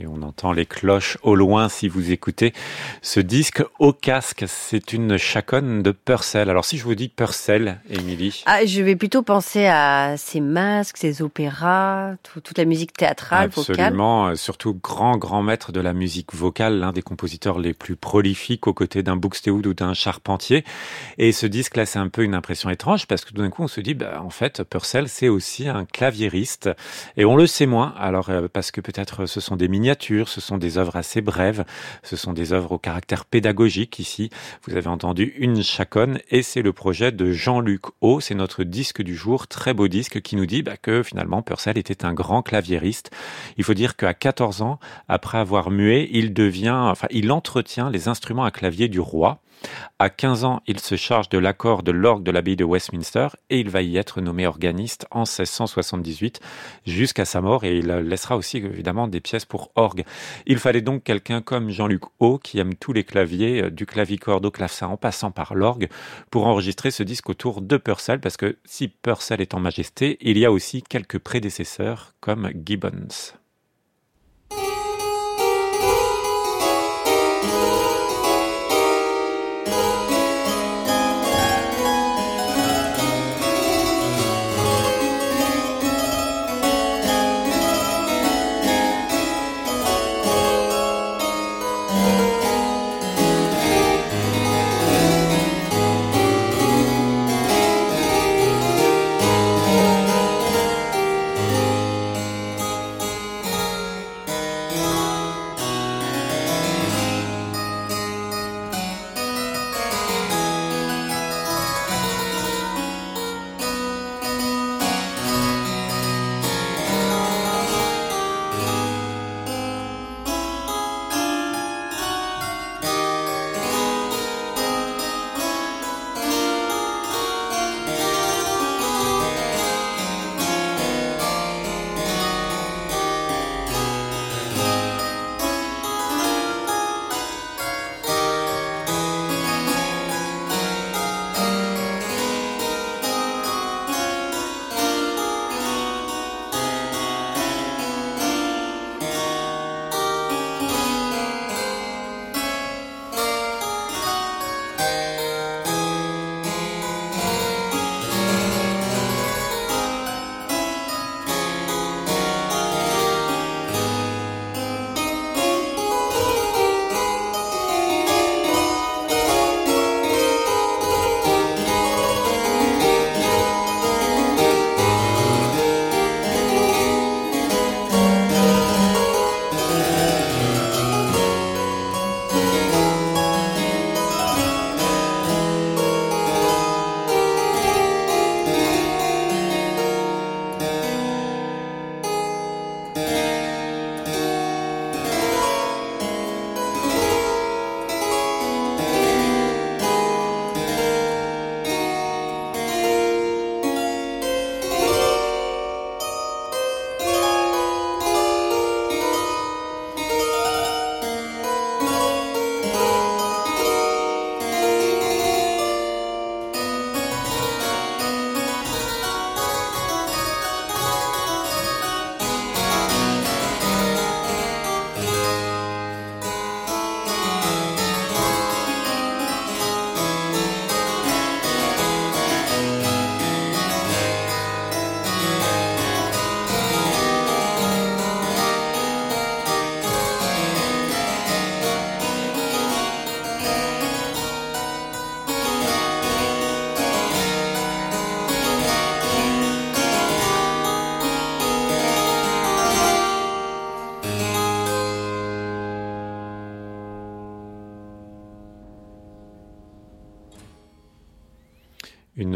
Et on entend les cloches au loin si vous écoutez ce disque au casque. C'est une chaconne de Purcell. Alors si je vous dis Purcell, Émilie ah, Je vais plutôt penser à ces masques, ces opéras, toute la musique théâtrale, Absolument, vocale. surtout grand, grand maître de la musique vocale, l'un des compositeurs les plus prolifiques aux côtés d'un Buxtehude ou d'un Charpentier. Et ce disque-là, c'est un peu une impression étrange parce que tout d'un coup, on se dit, bah, en fait, Purcell, c'est aussi un claviériste. Et on le sait moins, alors euh, parce que peut-être ce sont des miniatures, ce sont des œuvres assez brèves, ce sont des œuvres au caractère pédagogique ici. Vous avez entendu une chaconne et c'est le projet de Jean-Luc O. C'est notre disque du jour, très beau disque qui nous dit bah, que finalement Purcell était un grand claviériste. Il faut dire qu'à 14 ans, après avoir mué, il il entretient les instruments à clavier du roi. À 15 ans, il se charge de l'accord de l'orgue de l'abbaye de Westminster et il va y être nommé organiste en 1678 jusqu'à sa mort et il laissera aussi évidemment des pièces pour orgue. Il fallait donc quelqu'un comme Jean-Luc O qui aime tous les claviers, euh, du clavicorde au clavecin en passant par l'orgue pour enregistrer ce disque autour de Purcell parce que si Purcell est en majesté, il y a aussi quelques prédécesseurs comme Gibbons.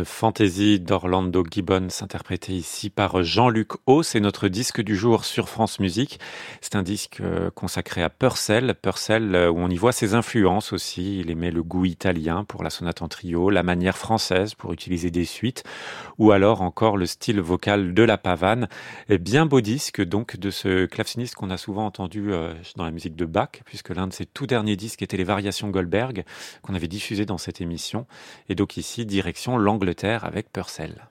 Fantaisie d'Orlando Gibbons, interprété ici par Jean-Luc O. C'est notre disque du jour sur France Musique. C'est un disque euh, consacré à Purcell. Purcell, euh, où on y voit ses influences aussi. Il aimait le goût italien pour la sonate en trio, la manière française pour utiliser des suites, ou alors encore le style vocal de la pavane. Et bien beau disque, donc, de ce claveciniste qu'on a souvent entendu euh, dans la musique de Bach, puisque l'un de ses tout derniers disques était les Variations Goldberg, qu'on avait diffusé dans cette émission. Et donc ici, direction l'Angleterre avec Purcell.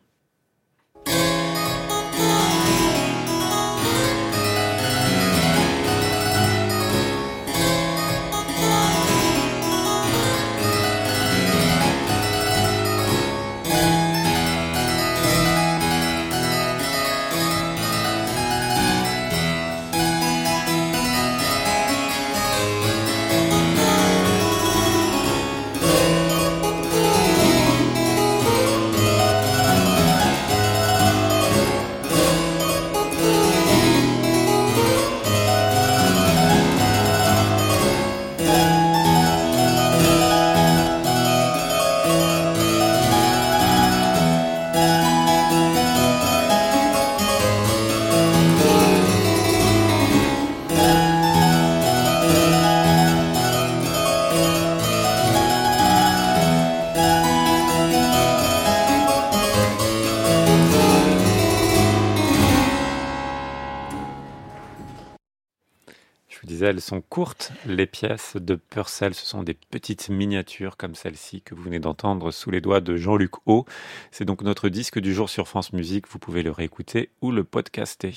Disais, elles sont courtes. Les pièces de Purcell, ce sont des petites miniatures comme celle-ci que vous venez d'entendre sous les doigts de Jean-Luc O. C'est donc notre disque du jour sur France Musique. Vous pouvez le réécouter ou le podcaster.